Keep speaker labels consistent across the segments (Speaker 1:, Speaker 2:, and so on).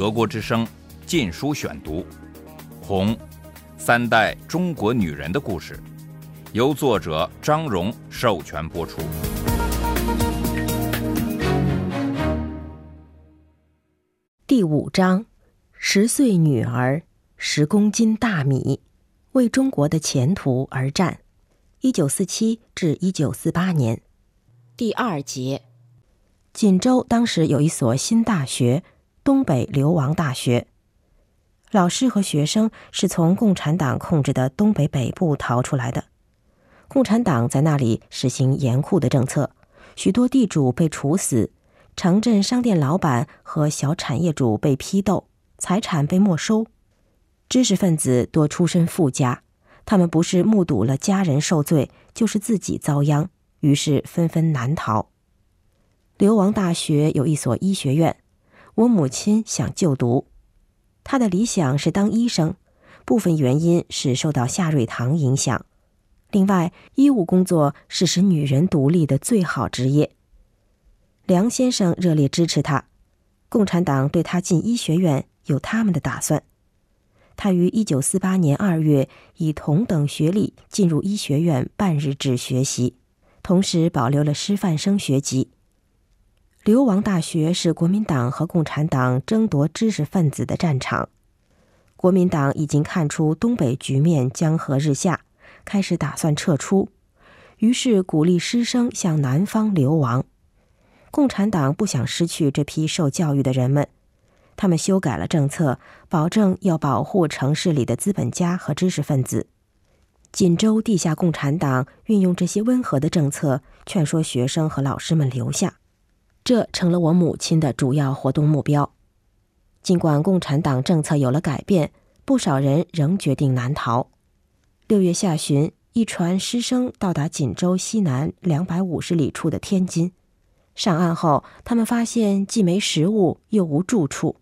Speaker 1: 德国之声《禁书选读》，《红》，三代中国女人的故事，由作者张荣授权播出。
Speaker 2: 第五章：十岁女儿，十公斤大米，为中国的前途而战。一九四七至一九四八年。第二节。锦州当时有一所新大学——东北流亡大学。老师和学生是从共产党控制的东北北部逃出来的。共产党在那里实行严酷的政策，许多地主被处死，城镇商店老板和小产业主被批斗，财产被没收。知识分子多出身富家，他们不是目睹了家人受罪，就是自己遭殃，于是纷纷南逃。流亡大学有一所医学院，我母亲想就读，她的理想是当医生，部分原因是受到夏瑞堂影响。另外，医务工作是使女人独立的最好职业。梁先生热烈支持他，共产党对他进医学院有他们的打算。他于一九四八年二月以同等学历进入医学院半日制学习，同时保留了师范生学籍。流亡大学是国民党和共产党争夺知识分子的战场。国民党已经看出东北局面江河日下，开始打算撤出，于是鼓励师生向南方流亡。共产党不想失去这批受教育的人们，他们修改了政策，保证要保护城市里的资本家和知识分子。锦州地下共产党运用这些温和的政策，劝说学生和老师们留下。这成了我母亲的主要活动目标。尽管共产党政策有了改变，不少人仍决定南逃。六月下旬，一船师生到达锦州西南两百五十里处的天津。上岸后，他们发现既没食物，又无住处。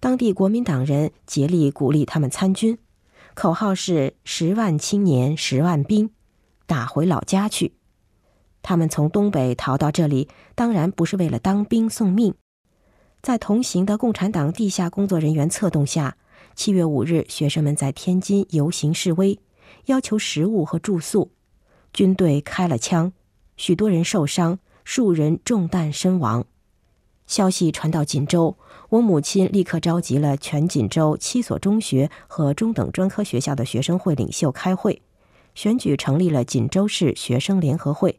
Speaker 2: 当地国民党人竭力鼓励他们参军，口号是“十万青年，十万兵，打回老家去”。他们从东北逃到这里，当然不是为了当兵送命。在同行的共产党地下工作人员策动下，七月五日，学生们在天津游行示威，要求食物和住宿。军队开了枪，许多人受伤，数人中弹身亡。消息传到锦州，我母亲立刻召集了全锦州七所中学和中等专科学校的学生会领袖开会，选举成立了锦州市学生联合会。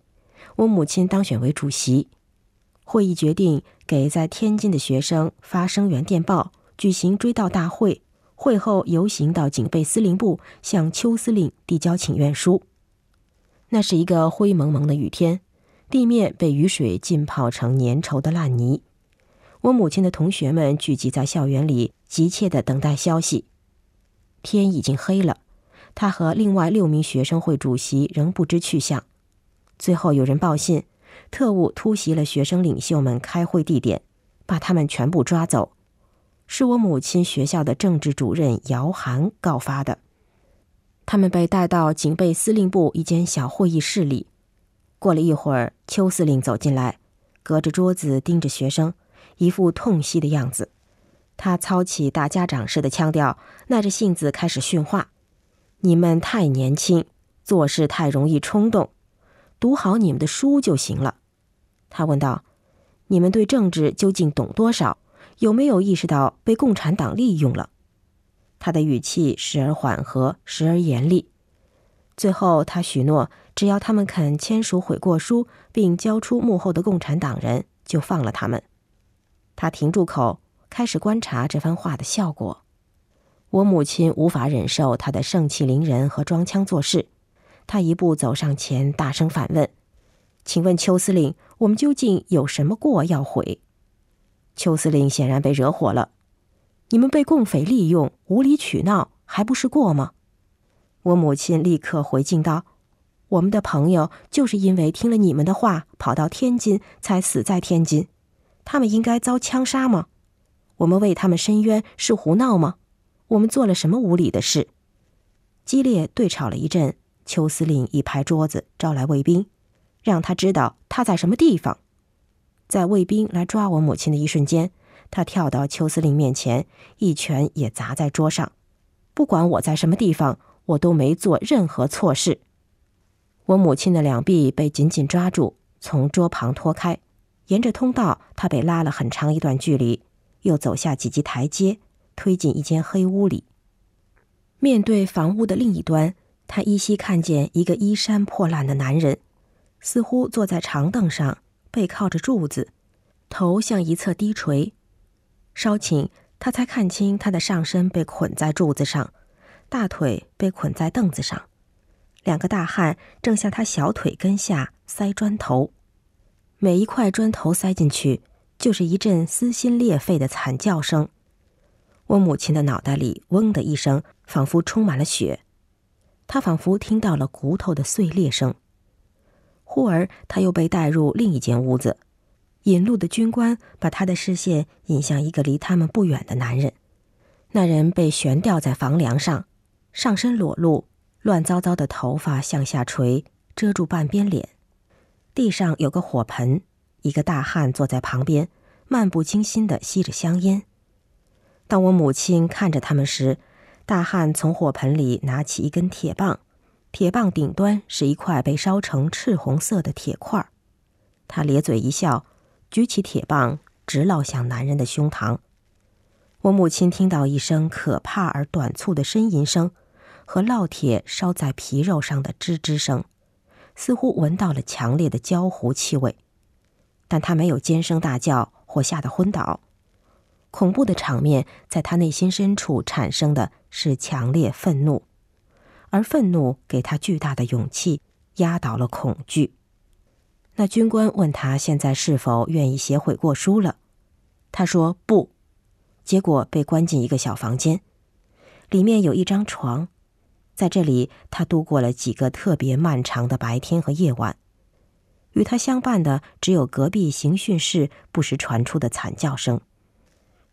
Speaker 2: 我母亲当选为主席。会议决定给在天津的学生发声援电报，举行追悼大会。会后游行到警备司令部，向邱司令递交请愿书。那是一个灰蒙蒙的雨天，地面被雨水浸泡成粘稠的烂泥。我母亲的同学们聚集在校园里，急切地等待消息。天已经黑了，他和另外六名学生会主席仍不知去向。最后有人报信，特务突袭了学生领袖们开会地点，把他们全部抓走。是我母亲学校的政治主任姚涵告发的。他们被带到警备司令部一间小会议室里。过了一会儿，邱司令走进来，隔着桌子盯着学生，一副痛惜的样子。他操起大家长似的腔调，耐着性子开始训话：“你们太年轻，做事太容易冲动。”读好你们的书就行了，他问道：“你们对政治究竟懂多少？有没有意识到被共产党利用了？”他的语气时而缓和，时而严厉。最后，他许诺，只要他们肯签署悔过书，并交出幕后的共产党人，就放了他们。他停住口，开始观察这番话的效果。我母亲无法忍受他的盛气凌人和装腔作势。他一步走上前，大声反问：“请问邱司令，我们究竟有什么过要悔？”邱司令显然被惹火了：“你们被共匪利用，无理取闹，还不是过吗？”我母亲立刻回敬道：“我们的朋友就是因为听了你们的话，跑到天津，才死在天津。他们应该遭枪杀吗？我们为他们伸冤是胡闹吗？我们做了什么无理的事？”激烈对吵了一阵。邱司令一拍桌子，招来卫兵，让他知道他在什么地方。在卫兵来抓我母亲的一瞬间，他跳到邱司令面前，一拳也砸在桌上。不管我在什么地方，我都没做任何错事。我母亲的两臂被紧紧抓住，从桌旁拖开，沿着通道，他被拉了很长一段距离，又走下几级台阶，推进一间黑屋里。面对房屋的另一端，他依稀看见一个衣衫破烂的男人，似乎坐在长凳上，背靠着柱子，头向一侧低垂。稍顷，他才看清他的上身被捆在柱子上，大腿被捆在凳子上。两个大汉正向他小腿根下塞砖头，每一块砖头塞进去，就是一阵撕心裂肺的惨叫声。我母亲的脑袋里“嗡”的一声，仿佛充满了血，他仿佛听到了骨头的碎裂声。忽而，他又被带入另一间屋子，引路的军官把他的视线引向一个离他们不远的男人。那人被悬吊在房梁上，上身裸露。乱糟糟的头发向下垂，遮住半边脸。地上有个火盆，一个大汉坐在旁边，漫不经心地吸着香烟。当我母亲看着他们时，大汉从火盆里拿起一根铁棒，铁棒顶端是一块被烧成赤红色的铁块。他咧嘴一笑，举起铁棒直烙向男人的胸膛。我母亲听到一声可怕而短促的呻吟声。和烙铁烧在皮肉上的吱吱声，似乎闻到了强烈的焦糊气味，但他没有尖声大叫或吓得昏倒。恐怖的场面在他内心深处产生的是强烈愤怒，而愤怒给他巨大的勇气，压倒了恐惧。那军官问他现在是否愿意写悔过书了，他说不，结果被关进一个小房间，里面有一张床。在这里，他度过了几个特别漫长的白天和夜晚。与他相伴的只有隔壁刑讯室不时传出的惨叫声。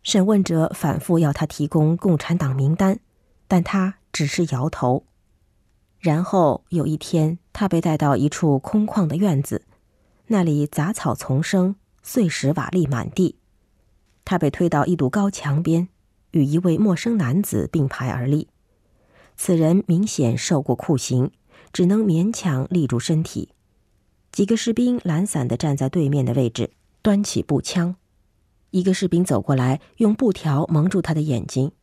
Speaker 2: 审问者反复要他提供共产党名单，但他只是摇头。然后有一天，他被带到一处空旷的院子，那里杂草丛生，碎石瓦砾满地。他被推到一堵高墙边，与一位陌生男子并排而立。此人明显受过酷刑，只能勉强立住身体。几个士兵懒散地站在对面的位置，端起步枪。一个士兵走过来，用布条蒙住他的眼睛。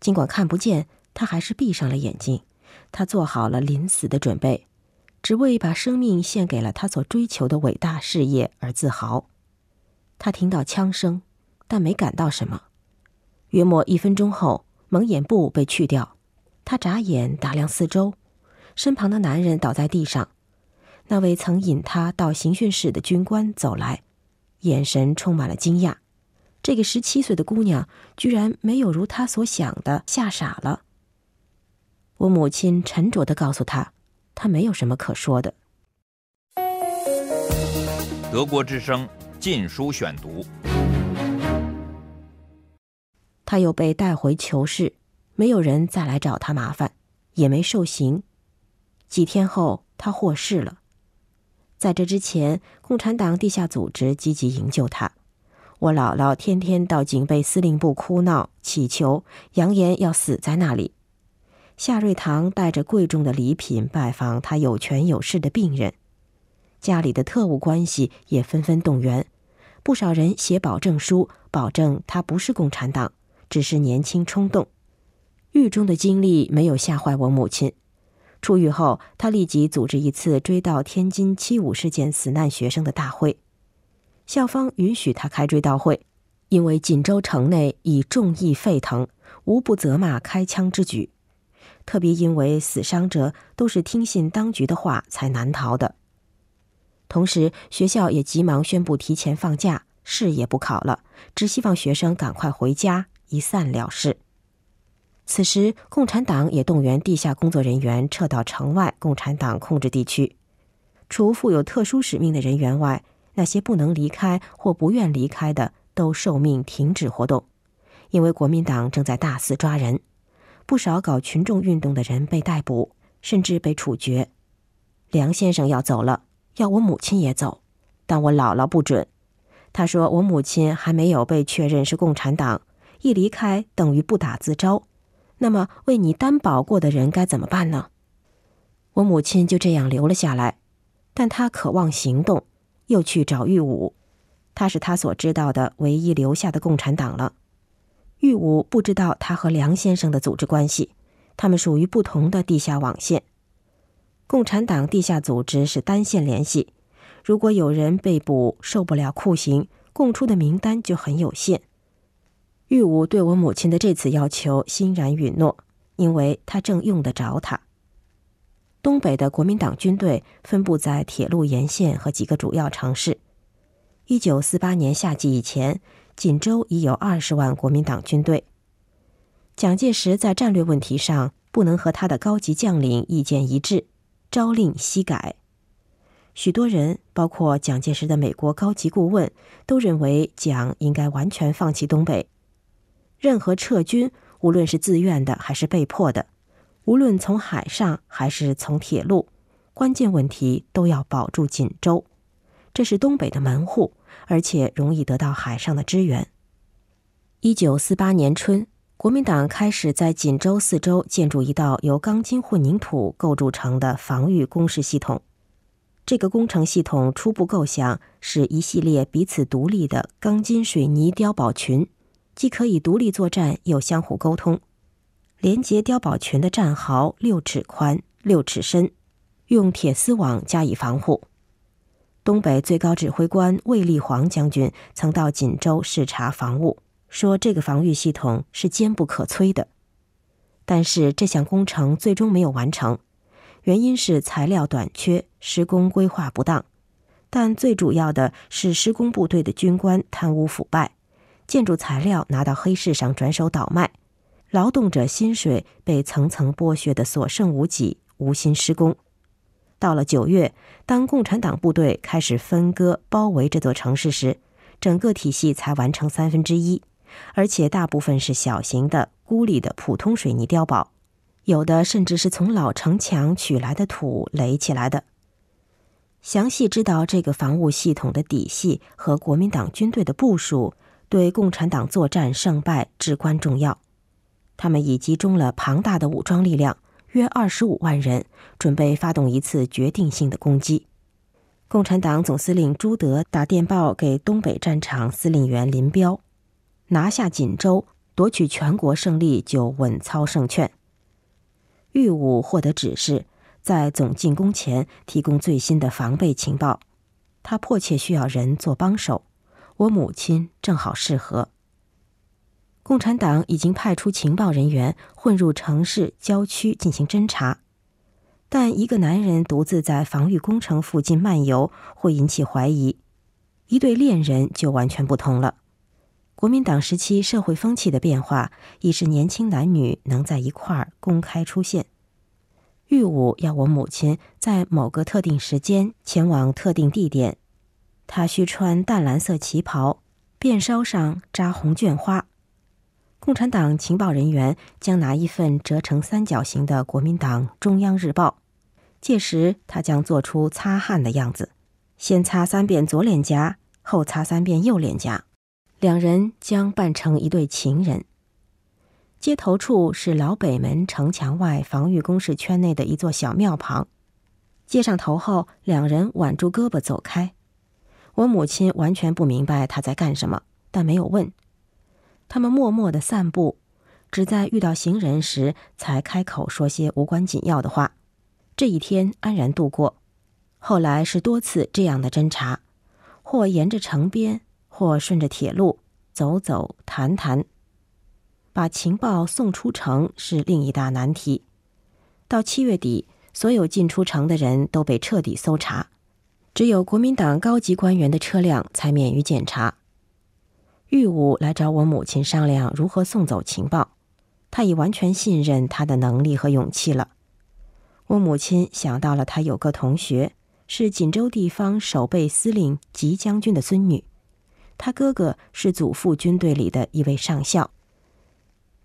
Speaker 2: 尽管看不见，他还是闭上了眼睛。他做好了临死的准备，只为把生命献给了他所追求的伟大事业而自豪。他听到枪声，但没感到什么。约莫一分钟后，蒙眼布被去掉。他眨眼打量四周，身旁的男人倒在地上。那位曾引他到刑讯室的军官走来，眼神充满了惊讶。这个十七岁的姑娘居然没有如他所想的吓傻了。我母亲沉着的告诉他，他没有什么可说的。
Speaker 1: 德国之声《禁书选读》，
Speaker 2: 他又被带回囚室。没有人再来找他麻烦，也没受刑。几天后，他获释了。在这之前，共产党地下组织积极营救他。我姥姥天天到警备司令部哭闹、乞求，扬言要死在那里。夏瑞堂带着贵重的礼品拜访他有权有势的病人，家里的特务关系也纷纷动员，不少人写保证书，保证他不是共产党，只是年轻冲动。狱中的经历没有吓坏我母亲。出狱后，他立即组织一次追悼天津七五事件死难学生的大会。校方允许他开追悼会，因为锦州城内已众议沸腾，无不责骂开枪之举。特别因为死伤者都是听信当局的话才难逃的。同时，学校也急忙宣布提前放假，试也不考了，只希望学生赶快回家，一散了事。此时，共产党也动员地下工作人员撤到城外共产党控制地区。除负有特殊使命的人员外，那些不能离开或不愿离开的，都受命停止活动。因为国民党正在大肆抓人，不少搞群众运动的人被逮捕，甚至被处决。梁先生要走了，要我母亲也走，但我姥姥不准。他说：“我母亲还没有被确认是共产党，一离开等于不打自招。那么为你担保过的人该怎么办呢？”我母亲就这样留了下来，但她渴望行动，又去找玉武。他是他所知道的唯一留下的共产党了。玉武不知道他和梁先生的组织关系，他们属于不同的地下网线。共产党地下组织是单线联系，如果有人被捕受不了酷刑，供出的名单就很有限。玉武对我母亲的这次要求欣然允诺，因为他正用得着他。东北的国民党军队分布在铁路沿线和几个主要城市。一九四八年夏季以前。锦州已有二十万国民党军队。蒋介石在战略问题上不能和他的高级将领意见一致，朝令夕改。许多人，包括蒋介石的美国高级顾问，都认为蒋应该完全放弃东北。任何撤军，无论是自愿的还是被迫的，无论从海上还是从铁路，关键问题都要保住锦州。这是东北的门户。而且容易得到海上的支援。一九四八年春，国民党开始在锦州四周建筑一道由钢筋混凝土构筑成的防御工事系统。这个工程系统初步构想是一系列彼此独立的钢筋水泥碉堡群，既可以独立作战，又相互沟通。连接碉堡群的战壕六尺宽、六尺深，用铁丝网加以防护。东北最高指挥官卫立煌将军曾到锦州视察防务，说这个防御系统是坚不可摧的。但是这项工程最终没有完成，原因是材料短缺、施工规划不当，但最主要的是施工部队的军官贪污腐败，建筑材料拿到黑市上转手倒卖，劳动者薪水被层层剥削的所剩无几，无心施工。到了九月，当共产党部队开始分割包围这座城市时，整个体系才完成三分之一，而且大部分是小型的、孤立的普通水泥碉堡，有的甚至是从老城墙取来的土垒起来的。详细知道这个防务系统的底细和国民党军队的部署，对共产党作战胜败至关重要。他们已集中了庞大的武装力量。约二十五万人准备发动一次决定性的攻击。共产党总司令朱德打电报给东北战场司令员林彪，拿下锦州，夺取全国胜利就稳操胜券。玉武获得指示，在总进攻前提供最新的防备情报。他迫切需要人做帮手，我母亲正好适合。共产党已经派出情报人员混入城市郊区进行侦查，但一个男人独自在防御工程附近漫游会引起怀疑。一对恋人就完全不同了。国民党时期社会风气的变化，已是年轻男女能在一块儿公开出现。玉武要我母亲在某个特定时间前往特定地点，他需穿淡蓝色旗袍，辫梢上扎红绢花。共产党情报人员将拿一份折成三角形的国民党中央日报，届时他将做出擦汗的样子，先擦三遍左脸颊，后擦三遍右脸颊，两人将扮成一对情人。接头处是老北门城墙外防御工事圈内的一座小庙旁，接上头后，两人挽住胳膊走开。我母亲完全不明白他在干什么，但没有问。他们默默的散步，只在遇到行人时才开口说些无关紧要的话。这一天安然度过。后来是多次这样的侦查，或沿着城边，或顺着铁路走走谈谈。把情报送出城是另一大难题。到七月底，所有进出城的人都被彻底搜查，只有国民党高级官员的车辆才免于检查。玉武来找我母亲商量如何送走情报，他已完全信任他的能力和勇气了。我母亲想到了他有个同学是锦州地方守备司令吉将军的孙女，他哥哥是祖父军队里的一位上校。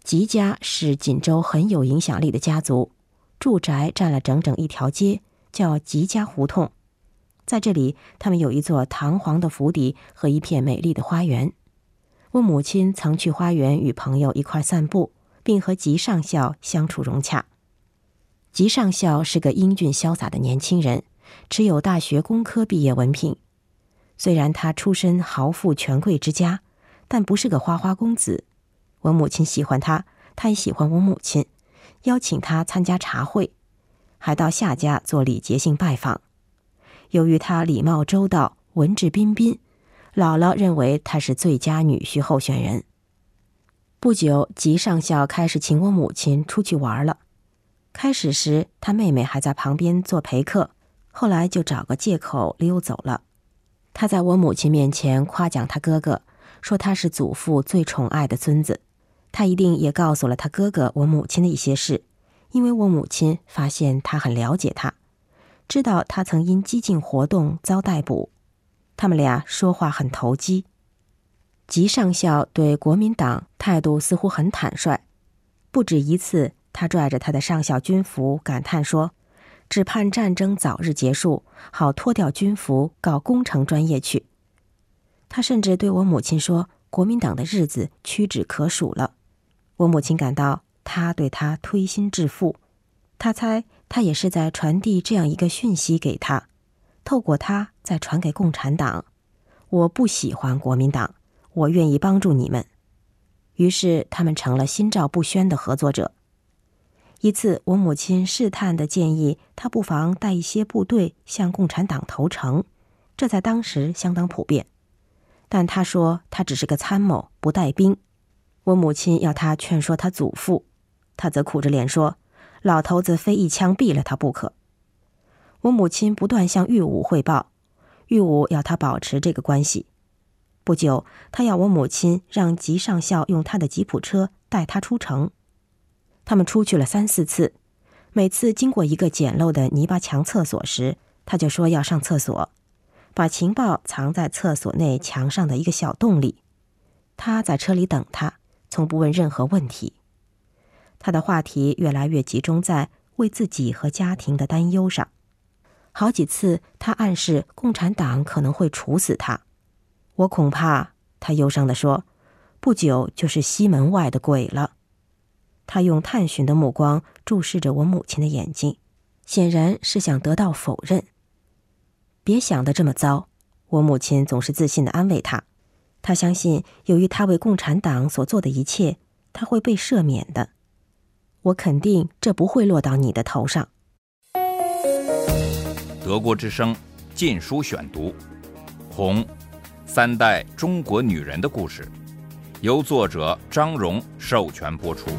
Speaker 2: 吉家是锦州很有影响力的家族，住宅占了整整一条街，叫吉家胡同。在这里，他们有一座堂皇的府邸和一片美丽的花园。我母亲曾去花园与朋友一块散步，并和吉上校相处融洽。吉上校是个英俊潇洒的年轻人，持有大学工科毕业文凭。虽然他出身豪富权贵之家，但不是个花花公子。我母亲喜欢他，他也喜欢我母亲，邀请他参加茶会，还到夏家做礼节性拜访。由于他礼貌周到、文质彬彬，姥姥认为他是最佳女婿候选人。不久，吉上校开始请我母亲出去玩了。开始时，他妹妹还在旁边做陪客，后来就找个借口溜走了。他在我母亲面前夸奖他哥哥，说他是祖父最宠爱的孙子。他一定也告诉了他哥哥我母亲的一些事，因为我母亲发现他很了解他。知道他曾因激进活动遭逮捕，他们俩说话很投机。吉上校对国民党态度似乎很坦率，不止一次，他拽着他的上校军服感叹说：“只盼战争早日结束，好脱掉军服搞工程专业去。”他甚至对我母亲说：“国民党的日子屈指可数了。”我母亲感到他对他推心置腹，他猜。他也是在传递这样一个讯息给他，透过他再传给共产党。我不喜欢国民党，我愿意帮助你们。于是他们成了心照不宣的合作者。一次，我母亲试探的建议他不妨带一些部队向共产党投诚，这在当时相当普遍。但他说他只是个参谋，不带兵。我母亲要他劝说他祖父，他则苦着脸说。老头子非一枪毙了他不可。我母亲不断向玉武汇报，玉武要他保持这个关系。不久，他要我母亲让吉上校用他的吉普车带他出城。他们出去了三四次，每次经过一个简陋的泥巴墙厕所时，他就说要上厕所，把情报藏在厕所内墙上的一个小洞里。他在车里等他，从不问任何问题。他的话题越来越集中在为自己和家庭的担忧上，好几次他暗示共产党可能会处死他。我恐怕，他忧伤地说，不久就是西门外的鬼了。他用探寻的目光注视着我母亲的眼睛，显然是想得到否认。别想得这么糟，我母亲总是自信地安慰他。他相信，由于他为共产党所做的一切，他会被赦免的。我肯定这不会落到你的头上。
Speaker 1: 德国之声《禁书选读》，《红》，三代中国女人的故事，由作者张荣授权播出。